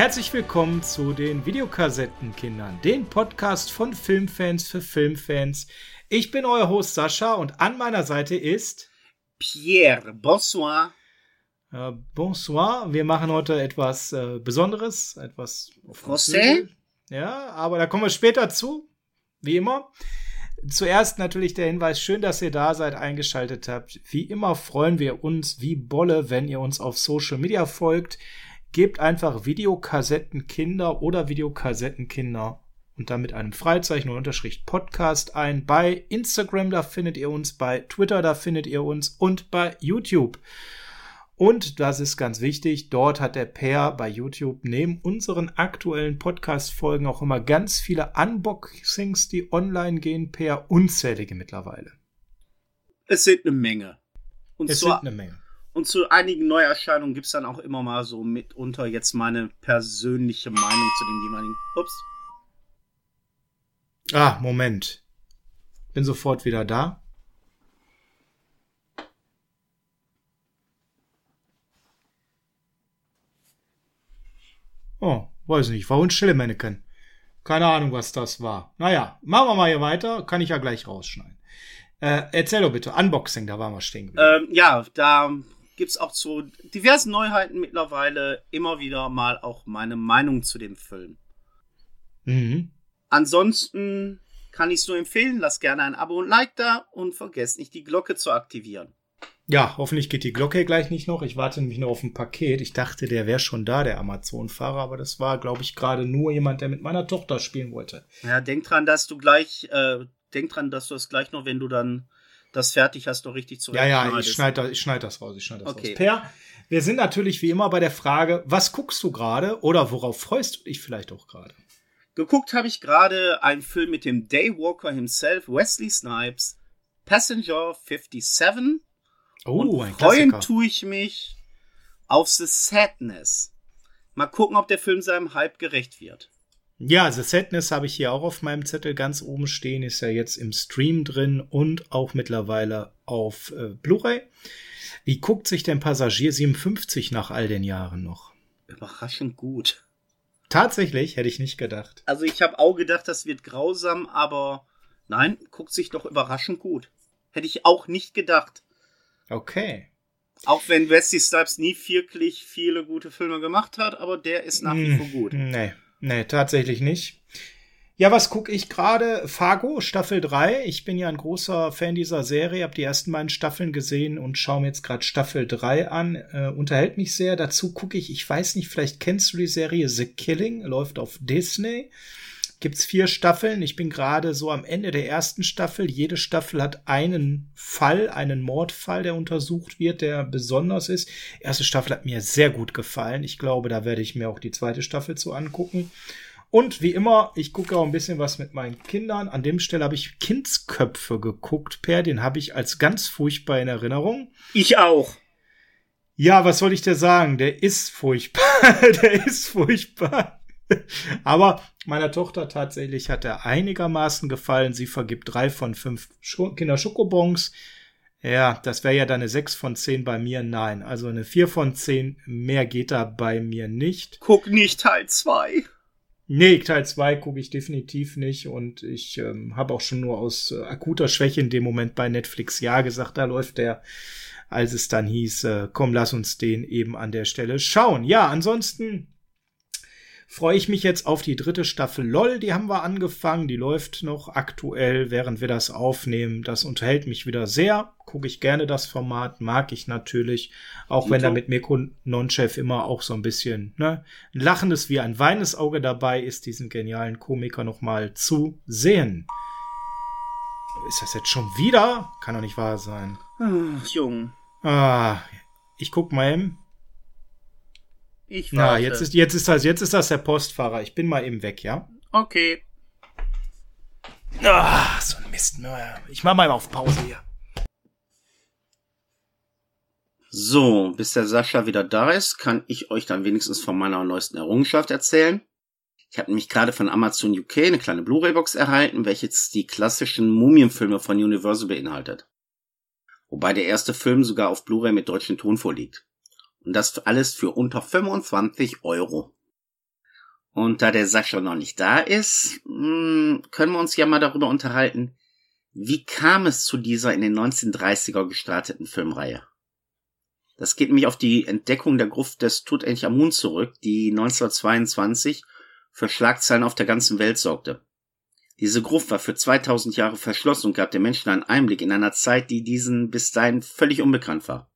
Herzlich willkommen zu den Videokassettenkindern, den Podcast von Filmfans für Filmfans. Ich bin euer Host Sascha und an meiner Seite ist Pierre. Bonsoir. Äh, bonsoir. Wir machen heute etwas äh, Besonderes, etwas Français. Ja, aber da kommen wir später zu, wie immer. Zuerst natürlich der Hinweis, schön, dass ihr da seid, eingeschaltet habt. Wie immer freuen wir uns wie Bolle, wenn ihr uns auf Social Media folgt. Gebt einfach Videokassettenkinder oder Videokassettenkinder und dann mit einem Freizeichen und Unterschrift Podcast ein. Bei Instagram, da findet ihr uns, bei Twitter, da findet ihr uns und bei YouTube. Und das ist ganz wichtig, dort hat der Per bei YouTube neben unseren aktuellen Podcast-Folgen auch immer ganz viele Unboxings, die online gehen, Per unzählige mittlerweile. Es sind eine Menge. Und es sind eine Menge. Und zu einigen Neuerscheinungen gibt es dann auch immer mal so mitunter jetzt meine persönliche Meinung zu dem jeweiligen. Ups. Ah, Moment. Bin sofort wieder da. Oh, weiß nicht. War uns Schillemanneken. Keine Ahnung, was das war. Naja, machen wir mal hier weiter. Kann ich ja gleich rausschneiden. Äh, erzähl doch bitte. Unboxing, da waren wir stehen Ähm, ja, da gibt's auch zu diversen Neuheiten mittlerweile immer wieder mal auch meine Meinung zu dem Film. Mhm. Ansonsten kann ich es nur empfehlen. Lasst gerne ein Abo und Like da und vergesst nicht, die Glocke zu aktivieren. Ja, hoffentlich geht die Glocke gleich nicht noch. Ich warte nämlich noch auf ein Paket. Ich dachte, der wäre schon da, der Amazon-Fahrer, aber das war, glaube ich, gerade nur jemand, der mit meiner Tochter spielen wollte. Ja, denk dran, dass du gleich, äh, denk dran, dass du es gleich noch, wenn du dann das fertig hast, noch richtig zu Ja, ja, ich schneide das, ich schneid das raus, ich schneide das Okay. raus. Per, wir sind natürlich wie immer bei der Frage, was guckst du gerade oder worauf freust du dich vielleicht auch gerade? Geguckt habe ich gerade einen Film mit dem Daywalker himself, Wesley Snipes, Passenger 57. Oh, und ein freuen Klassiker. tue ich mich auf The Sadness. Mal gucken, ob der Film seinem Hype gerecht wird. Ja, The Sadness habe ich hier auch auf meinem Zettel ganz oben stehen, ist ja jetzt im Stream drin und auch mittlerweile auf äh, Blu-ray. Wie guckt sich denn Passagier 57 nach all den Jahren noch? Überraschend gut. Tatsächlich, hätte ich nicht gedacht. Also ich habe auch gedacht, das wird grausam, aber nein, guckt sich doch überraschend gut. Hätte ich auch nicht gedacht. Okay. Auch wenn Wesley Snipes nie wirklich viele gute Filme gemacht hat, aber der ist nach wie vor gut. Nee, nee, tatsächlich nicht. Ja, was gucke ich gerade? Fargo, Staffel 3. Ich bin ja ein großer Fan dieser Serie, habe die ersten beiden Staffeln gesehen und schaue mir jetzt gerade Staffel 3 an. Äh, unterhält mich sehr. Dazu gucke ich, ich weiß nicht, vielleicht kennst du die Serie The Killing, läuft auf Disney. Gibt's vier Staffeln. Ich bin gerade so am Ende der ersten Staffel. Jede Staffel hat einen Fall, einen Mordfall, der untersucht wird, der besonders ist. Erste Staffel hat mir sehr gut gefallen. Ich glaube, da werde ich mir auch die zweite Staffel zu angucken. Und wie immer, ich gucke auch ein bisschen was mit meinen Kindern. An dem Stelle habe ich Kindsköpfe geguckt, Per. Den habe ich als ganz furchtbar in Erinnerung. Ich auch. Ja, was soll ich dir sagen? Der ist furchtbar. der ist furchtbar. Aber meiner Tochter tatsächlich hat er einigermaßen gefallen. Sie vergibt drei von fünf Scho Kinder-Schokobons. Ja, das wäre ja dann eine sechs von zehn bei mir. Nein, also eine vier von zehn. Mehr geht da bei mir nicht. Guck nicht Teil 2. Nee, Teil 2 gucke ich definitiv nicht und ich ähm, habe auch schon nur aus äh, akuter Schwäche in dem Moment bei Netflix ja gesagt, da läuft der, als es dann hieß, äh, komm, lass uns den eben an der Stelle schauen. Ja, ansonsten freue ich mich jetzt auf die dritte Staffel LOL, die haben wir angefangen, die läuft noch aktuell, während wir das aufnehmen. Das unterhält mich wieder sehr, gucke ich gerne das Format, mag ich natürlich, auch wenn da mit Mirko Nonchef immer auch so ein bisschen ne, ein lachendes wie ein weinendes Auge dabei ist, diesen genialen Komiker noch mal zu sehen. Ist das jetzt schon wieder? Kann doch nicht wahr sein. Ach, Jung. Ah, ich guck mal eben. Ich Na, warte. jetzt ist, jetzt ist das, jetzt ist das der Postfahrer. Ich bin mal eben weg, ja? Okay. Ah, so ein Mist. Na, Ich mach mal auf Pause hier. So, bis der Sascha wieder da ist, kann ich euch dann wenigstens von meiner neuesten Errungenschaft erzählen. Ich habe nämlich gerade von Amazon UK eine kleine Blu-ray-Box erhalten, welche jetzt die klassischen Mumienfilme von Universal beinhaltet. Wobei der erste Film sogar auf Blu-ray mit deutschem Ton vorliegt. Und das alles für unter 25 Euro. Und da der Sascha noch nicht da ist, hm, können wir uns ja mal darüber unterhalten, wie kam es zu dieser in den 1930er gestarteten Filmreihe? Das geht nämlich auf die Entdeckung der Gruft des Tutanchamun zurück, die 1922 für Schlagzeilen auf der ganzen Welt sorgte. Diese Gruft war für 2000 Jahre verschlossen und gab den Menschen einen Einblick in einer Zeit, die diesen bis dahin völlig unbekannt war.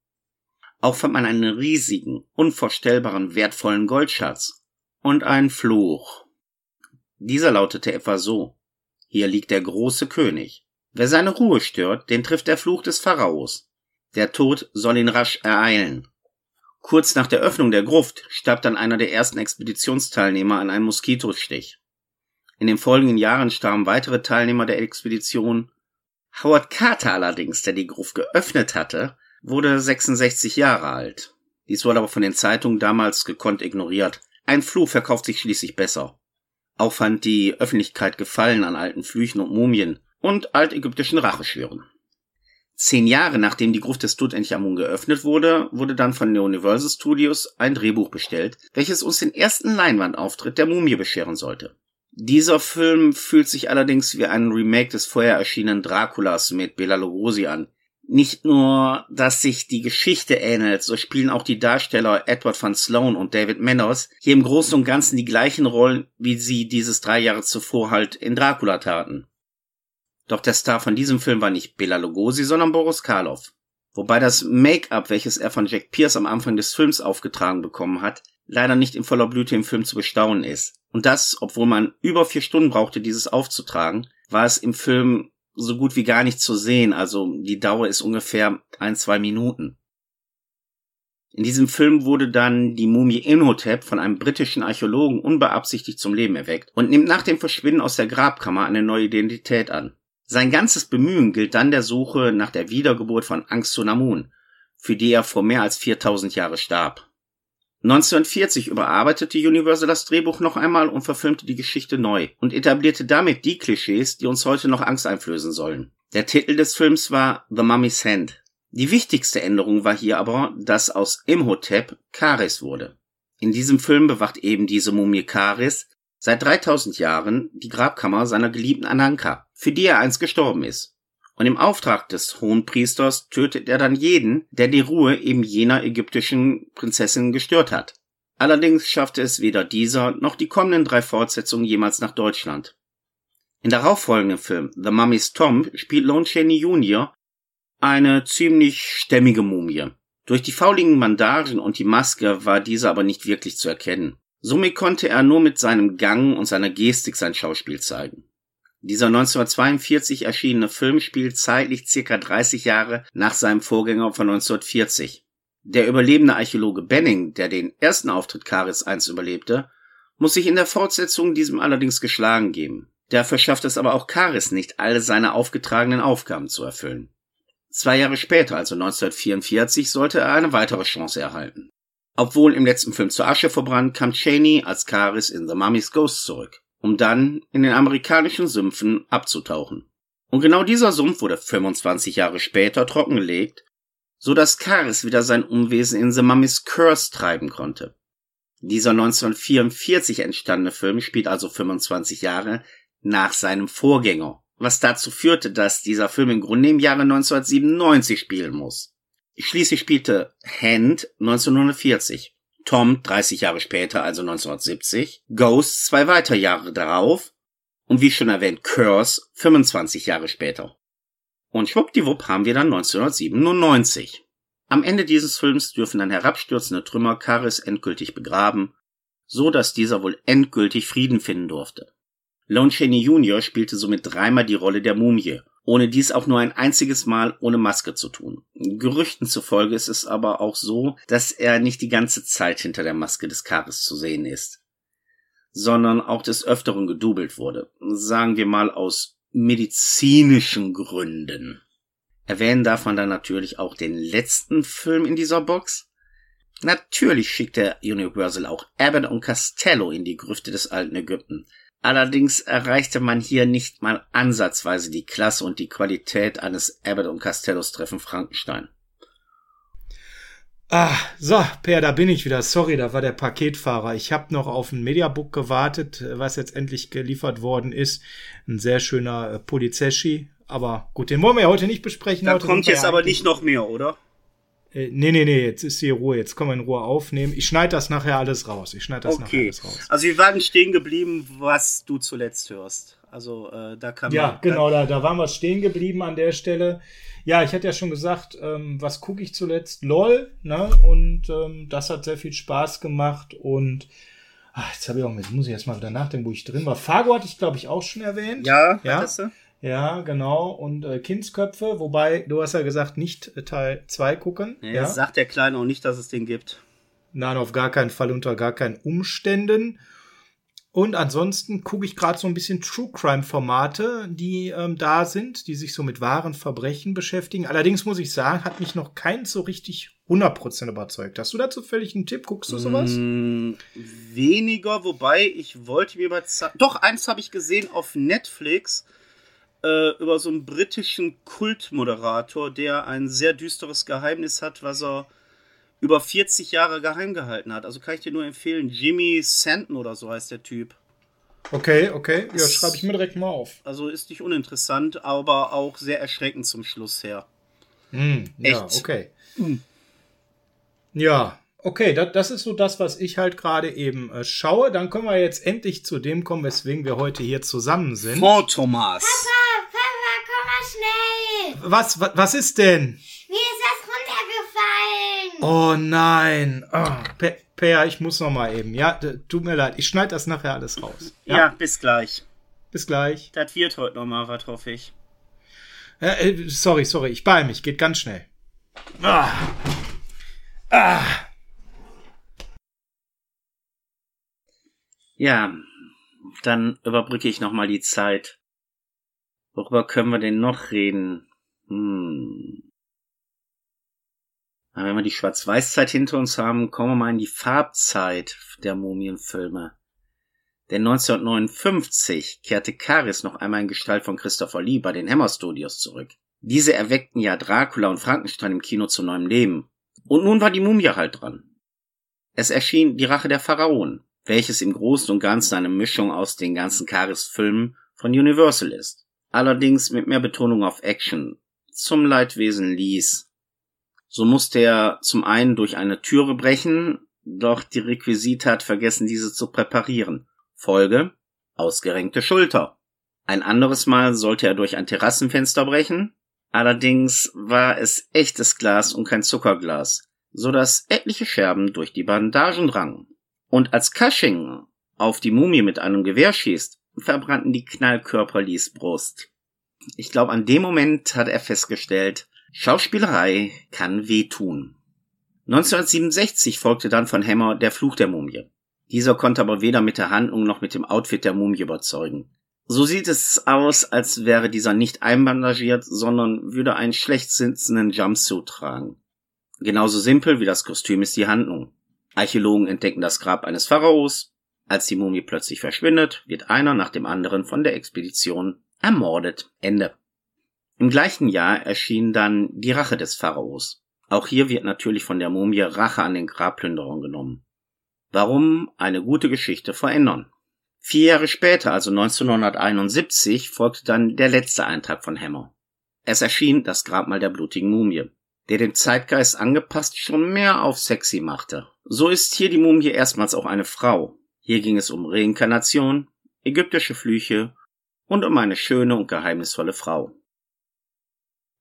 Auch fand man einen riesigen, unvorstellbaren, wertvollen Goldschatz und einen Fluch. Dieser lautete etwa so. Hier liegt der große König. Wer seine Ruhe stört, den trifft der Fluch des Pharaos. Der Tod soll ihn rasch ereilen. Kurz nach der Öffnung der Gruft starb dann einer der ersten Expeditionsteilnehmer an einem Moskitostich. In den folgenden Jahren starben weitere Teilnehmer der Expedition. Howard Carter allerdings, der die Gruft geöffnet hatte, wurde 66 Jahre alt. Dies wurde aber von den Zeitungen damals gekonnt ignoriert. Ein Fluch verkauft sich schließlich besser. Auch fand die Öffentlichkeit Gefallen an alten Flüchen und Mumien und altägyptischen Racheschwüren. Zehn Jahre nachdem die Gruft des Tutanchamun geöffnet wurde, wurde dann von Universal Studios ein Drehbuch bestellt, welches uns den ersten Leinwandauftritt der Mumie bescheren sollte. Dieser Film fühlt sich allerdings wie ein Remake des vorher erschienenen Draculas mit Bela Lugosi an. Nicht nur, dass sich die Geschichte ähnelt, so spielen auch die Darsteller Edward van Sloan und David Manners hier im Großen und Ganzen die gleichen Rollen, wie sie dieses drei Jahre zuvor halt in Dracula taten. Doch der Star von diesem Film war nicht Bela Lugosi, sondern Boris Karloff. Wobei das Make-up, welches er von Jack Pierce am Anfang des Films aufgetragen bekommen hat, leider nicht in voller Blüte im Film zu bestaunen ist. Und das, obwohl man über vier Stunden brauchte, dieses aufzutragen, war es im Film so gut wie gar nicht zu sehen, also die Dauer ist ungefähr ein, zwei Minuten. In diesem Film wurde dann die Mumie Imhotep von einem britischen Archäologen unbeabsichtigt zum Leben erweckt und nimmt nach dem Verschwinden aus der Grabkammer eine neue Identität an. Sein ganzes Bemühen gilt dann der Suche nach der Wiedergeburt von Angstunamun, für die er vor mehr als 4000 Jahre starb. 1940 überarbeitete Universal das Drehbuch noch einmal und verfilmte die Geschichte neu und etablierte damit die Klischees, die uns heute noch Angst einflößen sollen. Der Titel des Films war The Mummy's Hand. Die wichtigste Änderung war hier aber, dass aus Imhotep Karis wurde. In diesem Film bewacht eben diese Mumie Karis seit 3000 Jahren die Grabkammer seiner geliebten Ananka, für die er einst gestorben ist. Und im Auftrag des Hohenpriesters tötet er dann jeden, der die Ruhe eben jener ägyptischen Prinzessin gestört hat. Allerdings schaffte es weder dieser noch die kommenden drei Fortsetzungen jemals nach Deutschland. In darauffolgenden Film The Mummy's Tomb spielt Lon Chaney Jr. eine ziemlich stämmige Mumie. Durch die fauligen Bandagen und die Maske war dieser aber nicht wirklich zu erkennen. Somit konnte er nur mit seinem Gang und seiner Gestik sein Schauspiel zeigen. Dieser 1942 erschienene Film spielt zeitlich circa 30 Jahre nach seinem Vorgänger von 1940. Der überlebende Archäologe Benning, der den ersten Auftritt Karis einst überlebte, muss sich in der Fortsetzung diesem allerdings geschlagen geben. Dafür schafft es aber auch Karis nicht, alle seine aufgetragenen Aufgaben zu erfüllen. Zwei Jahre später, also 1944, sollte er eine weitere Chance erhalten. Obwohl im letzten Film zur Asche verbrannt, kam Cheney als Karis in The Mummy's Ghost zurück, um dann in den amerikanischen Sümpfen abzutauchen. Und genau dieser Sumpf wurde 25 Jahre später trockengelegt, so dass Karis wieder sein Unwesen in The Mummy's Curse treiben konnte. Dieser 1944 entstandene Film spielt also 25 Jahre nach seinem Vorgänger, was dazu führte, dass dieser Film im Grunde im Jahre 1997 spielen muss. Schließlich spielte Hand 1940, Tom 30 Jahre später, also 1970, Ghost zwei weitere Jahre darauf und wie schon erwähnt Curse 25 Jahre später. Und schwuppdiwupp haben wir dann 1997. Am Ende dieses Films dürfen dann herabstürzende Trümmer Karis endgültig begraben, so dass dieser wohl endgültig Frieden finden durfte. Lon Chaney Jr. spielte somit dreimal die Rolle der Mumie ohne dies auch nur ein einziges Mal ohne Maske zu tun. Gerüchten zufolge ist es aber auch so, dass er nicht die ganze Zeit hinter der Maske des Karis zu sehen ist, sondern auch des Öfteren gedoubelt wurde. Sagen wir mal aus medizinischen Gründen. Erwähnen darf man dann natürlich auch den letzten Film in dieser Box. Natürlich schickt der Universal auch Abbott und Costello in die Grüfte des alten Ägypten. Allerdings erreichte man hier nicht mal ansatzweise die Klasse und die Qualität eines Abbott und Castellos Treffen Frankenstein. Ah, so, Per, da bin ich wieder. Sorry, da war der Paketfahrer. Ich habe noch auf ein Mediabook gewartet, was jetzt endlich geliefert worden ist. Ein sehr schöner äh, Polizeschi. Aber gut, den wollen wir ja heute nicht besprechen. Da heute kommt jetzt aber nicht noch mehr, oder? Äh, nee, nee, nee, jetzt ist hier Ruhe. Jetzt können wir in Ruhe aufnehmen. Ich schneide das nachher alles raus. Ich schneide das nachher Okay. alles raus. Also wir waren stehen geblieben, was du zuletzt hörst. Also äh, da kann Ja, man. genau, da, da waren wir stehen geblieben an der Stelle. Ja, ich hatte ja schon gesagt, ähm, was gucke ich zuletzt? LOL, ne? Und ähm, das hat sehr viel Spaß gemacht. Und ach, jetzt habe ich auch, jetzt muss ich erst mal wieder nachdenken, wo ich drin war. Fargo hatte ich, glaube ich, auch schon erwähnt. Ja, Ja. hattest du? Ja, genau. Und äh, Kindsköpfe, wobei, du hast ja gesagt, nicht äh, Teil 2 gucken. Ja. Sagt der Kleine auch nicht, dass es den gibt. Nein, auf gar keinen Fall, unter gar keinen Umständen. Und ansonsten gucke ich gerade so ein bisschen True Crime Formate, die ähm, da sind, die sich so mit wahren Verbrechen beschäftigen. Allerdings muss ich sagen, hat mich noch keins so richtig 100% überzeugt. Hast du dazu völlig einen Tipp? Guckst du sowas? Mm, weniger, wobei ich wollte mir mal. Doch, eins habe ich gesehen auf Netflix äh, über so einen britischen Kultmoderator, der ein sehr düsteres Geheimnis hat, was er über 40 Jahre geheim gehalten hat. Also kann ich dir nur empfehlen. Jimmy Santon oder so heißt der Typ. Okay, okay. Ja, schreibe ich mir direkt mal auf. Also ist nicht uninteressant, aber auch sehr erschreckend zum Schluss her. Hm, ja, Echt? okay. Hm. Ja, okay, das, das ist so das, was ich halt gerade eben äh, schaue. Dann können wir jetzt endlich zu dem kommen, weswegen wir heute hier zusammen sind. Fond Thomas. Papa, schnell. Was, was, was ist denn? Mir ist das runtergefallen. Oh nein. Oh, Per, Per, ich muss noch mal eben. Ja, tut mir leid. Ich schneide das nachher alles raus. Ja. bis gleich. Bis gleich. Das wird heute noch mal was, hoffe ich. Äh, äh, sorry, sorry. Ich beeil mich. Geht ganz schnell. Ah. Ah. Ja, dann überbrücke ich noch mal die Zeit. Worüber können wir denn noch reden? Hm. Na, Wenn wir die Schwarz-Weiß-Zeit hinter uns haben, kommen wir mal in die Farbzeit der Mumienfilme. Denn 1959 kehrte Karis noch einmal in Gestalt von Christopher Lee bei den Hammer Studios zurück. Diese erweckten ja Dracula und Frankenstein im Kino zu neuem Leben. Und nun war die Mumie halt dran. Es erschien Die Rache der Pharaonen, welches im Großen und Ganzen eine Mischung aus den ganzen Karis-Filmen von Universal ist. Allerdings mit mehr Betonung auf Action. Zum Leidwesen Lees. So musste er zum einen durch eine Türe brechen, doch die Requisite hat vergessen, diese zu präparieren. Folge ausgerenkte Schulter. Ein anderes Mal sollte er durch ein Terrassenfenster brechen, allerdings war es echtes Glas und kein Zuckerglas, so dass etliche Scherben durch die Bandagen drangen. Und als Cushing auf die Mumie mit einem Gewehr schießt, verbrannten die Knallkörper Lees Brust. Ich glaube, an dem Moment hat er festgestellt, Schauspielerei kann wehtun. 1967 folgte dann von Hammer Der Fluch der Mumie. Dieser konnte aber weder mit der Handlung noch mit dem Outfit der Mumie überzeugen. So sieht es aus, als wäre dieser nicht einbandagiert, sondern würde einen schlecht sitzenden Jumpsuit tragen. Genauso simpel wie das Kostüm ist die Handlung. Archäologen entdecken das Grab eines Pharaos. Als die Mumie plötzlich verschwindet, wird einer nach dem anderen von der Expedition ermordet. Ende. Im gleichen Jahr erschien dann Die Rache des Pharaos. Auch hier wird natürlich von der Mumie Rache an den Grabplünderern genommen. Warum eine gute Geschichte verändern? Vier Jahre später, also 1971, folgte dann der letzte Eintrag von Hammer. Es erschien das Grabmal der blutigen Mumie, der dem Zeitgeist angepasst schon mehr auf sexy machte. So ist hier die Mumie erstmals auch eine Frau. Hier ging es um Reinkarnation, ägyptische Flüche und um eine schöne und geheimnisvolle Frau.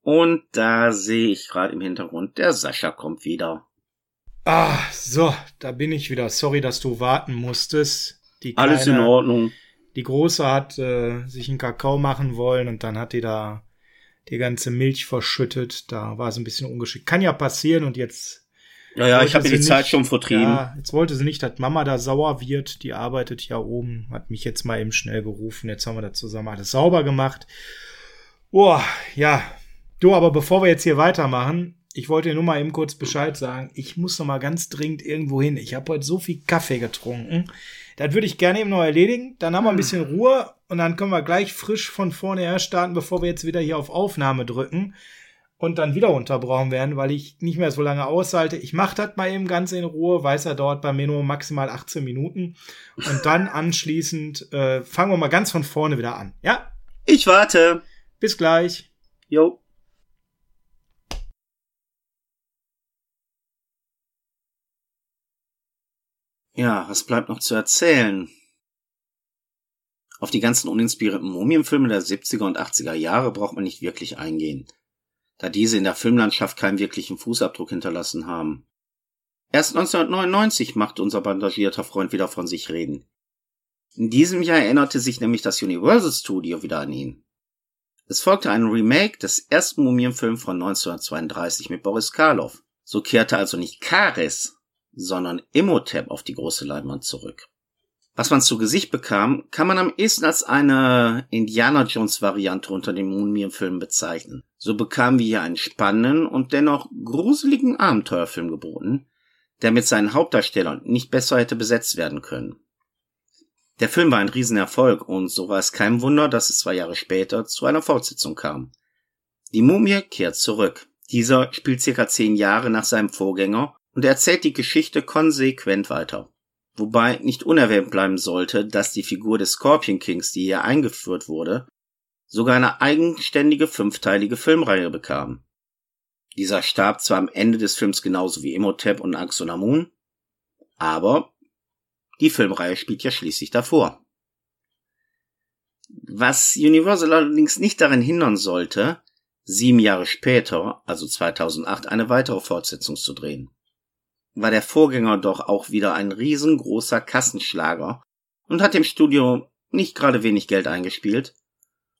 Und da sehe ich gerade im Hintergrund, der Sascha kommt wieder. Ah, so, da bin ich wieder. Sorry, dass du warten musstest. Die Alles in Kleine- Ordnung. Die Große hat äh, sich einen Kakao machen wollen und dann hat die da die ganze Milch verschüttet. Da war sie ein bisschen ungeschickt. Kann ja passieren und jetzt. Ja, ja, ich habe mir die Zeit nicht- schon vertrieben. Ja, jetzt wollte sie nicht, dass Mama da sauer wird. Die arbeitet ja oben, hat mich jetzt mal eben schnell gerufen. Jetzt haben wir das zusammen alles sauber gemacht. Boah, ja. Du, aber bevor wir jetzt hier weitermachen, ich wollte dir nur mal eben kurz Bescheid sagen. Ich muss noch mal ganz dringend irgendwo hin. Ich habe heute so viel Kaffee getrunken. Das würde ich gerne eben noch erledigen. Dann haben wir ein bisschen Ruhe und dann können wir gleich frisch von vorne her starten, bevor wir jetzt wieder hier auf Aufnahme drücken. Und dann wieder unterbrochen werden, weil ich nicht mehr so lange aushalte. Ich mache das mal eben ganz in Ruhe, weiß er dauert bei mir nur maximal 18 Minuten. Und dann anschließend äh, fangen wir mal ganz von vorne wieder an. Ja? Ich warte. Bis gleich. Jo. Ja, was bleibt noch zu erzählen? Auf die ganzen uninspirierten Mumienfilme der 70er und 80er Jahre braucht man nicht wirklich eingehen da diese in der Filmlandschaft keinen wirklichen Fußabdruck hinterlassen haben. Erst 1999 machte unser bandagierter Freund wieder von sich reden. In diesem Jahr erinnerte sich nämlich das Universal Studio wieder an ihn. Es folgte ein Remake des ersten Mumienfilms von 1932 mit Boris Karloff. So kehrte also nicht Karis, sondern Imhotep auf die große Leinwand zurück. Was man zu Gesicht bekam, kann man am ehesten als eine Indiana Jones Variante unter den Moonmere-Filmen bezeichnen. So bekamen wir hier einen spannenden und dennoch gruseligen Abenteuerfilm geboten, der mit seinen Hauptdarstellern nicht besser hätte besetzt werden können. Der Film war ein Riesenerfolg und so war es kein Wunder, dass es zwei Jahre später zu einer Fortsetzung kam. Die Mumie kehrt zurück. Dieser spielt circa zehn Jahre nach seinem Vorgänger und erzählt die Geschichte konsequent weiter. Wobei nicht unerwähnt bleiben sollte, dass die Figur des Scorpion Kings, die hier eingeführt wurde, sogar eine eigenständige fünfteilige Filmreihe bekam. Dieser starb zwar am Ende des Films genauso wie Imhotep und Anxonamun, aber die Filmreihe spielt ja schließlich davor. Was Universal allerdings nicht daran hindern sollte, sieben Jahre später, also 2008, eine weitere Fortsetzung zu drehen war der Vorgänger doch auch wieder ein riesengroßer Kassenschlager und hat dem Studio nicht gerade wenig Geld eingespielt.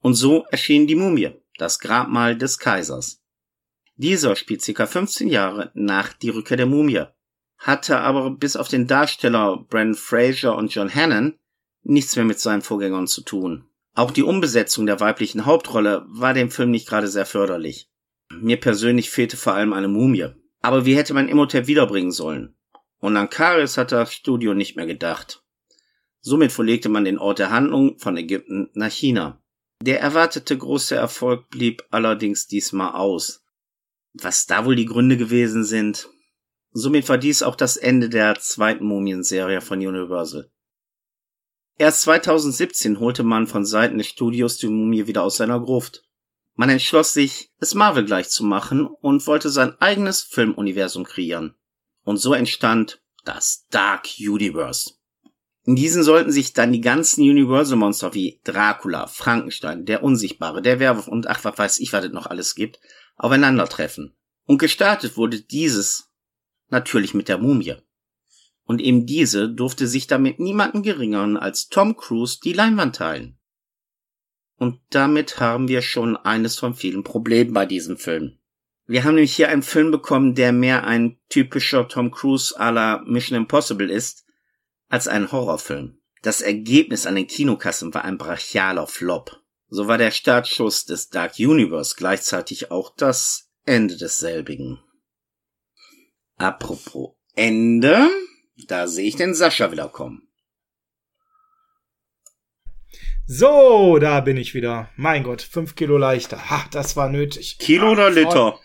Und so erschien die Mumie, das Grabmal des Kaisers. Dieser spielt circa 15 Jahre nach die Rückkehr der Mumie, hatte aber bis auf den Darsteller Brandon Fraser und John Hannon nichts mehr mit seinen Vorgängern zu tun. Auch die Umbesetzung der weiblichen Hauptrolle war dem Film nicht gerade sehr förderlich. Mir persönlich fehlte vor allem eine Mumie. Aber wie hätte man Imhotep wiederbringen sollen? Und an Karis hat das Studio nicht mehr gedacht. Somit verlegte man den Ort der Handlung von Ägypten nach China. Der erwartete große Erfolg blieb allerdings diesmal aus. Was da wohl die Gründe gewesen sind? Somit war dies auch das Ende der zweiten Mumienserie von Universal. Erst 2017 holte man von Seiten des Studios die Mumie wieder aus seiner Gruft. Man entschloss sich, es Marvel gleich zu machen und wollte sein eigenes Filmuniversum kreieren. Und so entstand das Dark Universe. In diesen sollten sich dann die ganzen Universal-Monster wie Dracula, Frankenstein, der Unsichtbare, der Werwolf und ach, was weiß ich, was es noch alles gibt, aufeinandertreffen. Und gestartet wurde dieses natürlich mit der Mumie. Und eben diese durfte sich damit niemanden geringeren als Tom Cruise die Leinwand teilen. Und damit haben wir schon eines von vielen Problemen bei diesem Film. Wir haben nämlich hier einen Film bekommen, der mehr ein typischer Tom Cruise à la Mission Impossible ist, als ein Horrorfilm. Das Ergebnis an den Kinokassen war ein brachialer Flop. So war der Startschuss des Dark Universe gleichzeitig auch das Ende desselbigen. Apropos Ende, da sehe ich den Sascha wieder kommen. So, da bin ich wieder. Mein Gott, fünf Kilo leichter. Ha, das war nötig. Kilo oder Liter?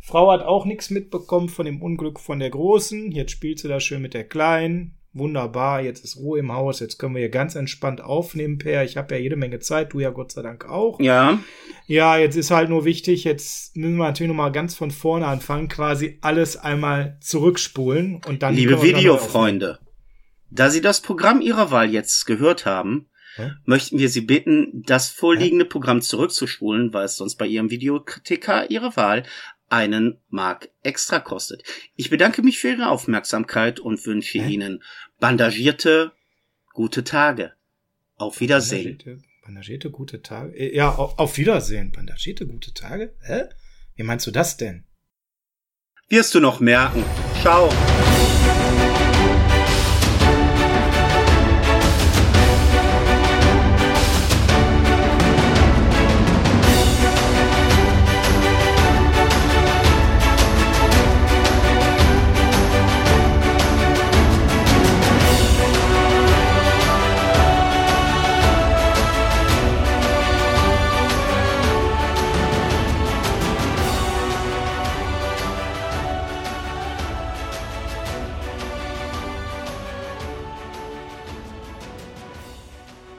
Frau hat auch nichts mitbekommen von dem Unglück von der Großen. Jetzt spielt sie da schön mit der Kleinen. Wunderbar, jetzt ist Ruhe im Haus. Jetzt können wir hier ganz entspannt aufnehmen, Per. Ich habe ja jede Menge Zeit, du ja Gott sei Dank auch. Ja. Ja, jetzt ist halt nur wichtig, jetzt müssen wir natürlich nochmal ganz von vorne anfangen, quasi alles einmal zurückspulen und dann. Liebe Videofreunde, da Sie das Programm Ihrer Wahl jetzt gehört haben, möchten wir Sie bitten, das vorliegende Programm zurückzuspulen, weil es sonst bei Ihrem Videokritiker Ihrer Wahl einen Mark extra kostet. Ich bedanke mich für Ihre Aufmerksamkeit und wünsche Hä? Ihnen bandagierte gute Tage. Auf Wiedersehen. Bandagierte, bandagierte gute Tage? Äh, ja, auf Wiedersehen. Bandagierte gute Tage? Hä? Wie meinst du das denn? Wirst du noch merken. Ciao.